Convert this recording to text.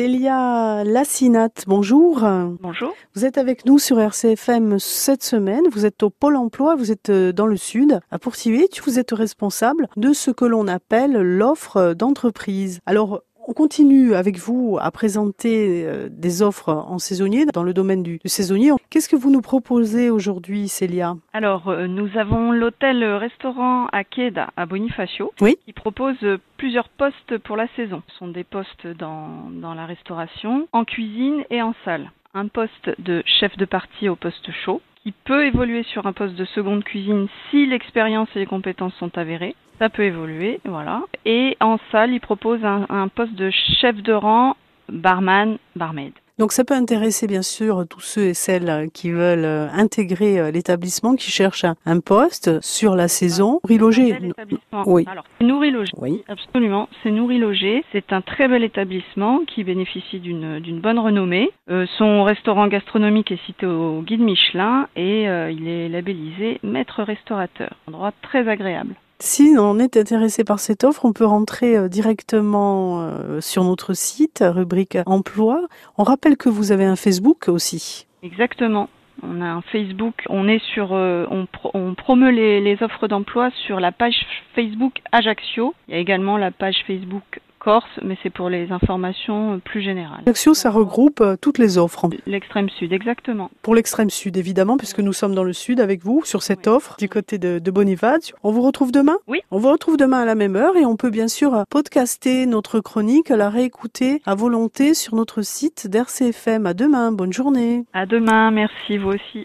Célia Lassinat, bonjour. Bonjour. Vous êtes avec nous sur RCFM cette semaine. Vous êtes au Pôle emploi, vous êtes euh, dans le Sud, à Poursuivre. Vous êtes responsable de ce que l'on appelle l'offre d'entreprise. Alors, on continue avec vous à présenter euh, des offres en saisonnier dans le domaine du, saisonnier. Qu'est-ce que vous nous proposez aujourd'hui, Célia? Alors, euh, nous avons l'hôtel-restaurant à Queda, à Bonifacio, qui propose plusieurs postes pour la saison. Ce sont des postes dans, dans la restauration, en cuisine et en salle. Un poste de chef de partie au poste chaud, qui peut évoluer sur un poste de seconde cuisine si l'expérience et les compétences sont avérées. Ça peut évoluer, voilà. Et en salle, il propose un poste de chef de rang, barman, barmaid. Donc ça peut intéresser bien sûr tous ceux et celles qui veulent euh, intégrer euh, l'établissement, qui cherchent un poste sur la saison. Nourri Logé. Oui. Alors, Nourri Logé. Oui. Absolument. C'est Nourri Logé. C'est un très bel établissement qui bénéficie d'une bonne renommée. Euh, son restaurant gastronomique est cité au guide Michelin et il est labellisé maître restaurateur. Un endroit très agréable. Si on est intéressé par cette offre, on peut rentrer euh, directement euh, sur notre site, rubrique emploi. On rappelle que vous avez un Facebook aussi. Exactement. On a un Facebook, on est sur, euh, on, on, promeut les, les offres d'emploi sur la page Facebook Ajaccio. Il y a également la page Facebook Corse, mais c'est pour les informations plus générales. L'action, ça regroupe euh, toutes les offres. L'extrême sud, exactement. Pour l'extrême sud, évidemment, puisque nous sommes dans le sud avec vous sur cette offre du côté de, de Boniface. On vous retrouve demain? Oui. On vous retrouve demain à la même heure et on peut bien sûr podcaster notre chronique, la réécouter à volonté sur notre site d'RCFM. À demain, bonne journée. À demain, merci vous aussi.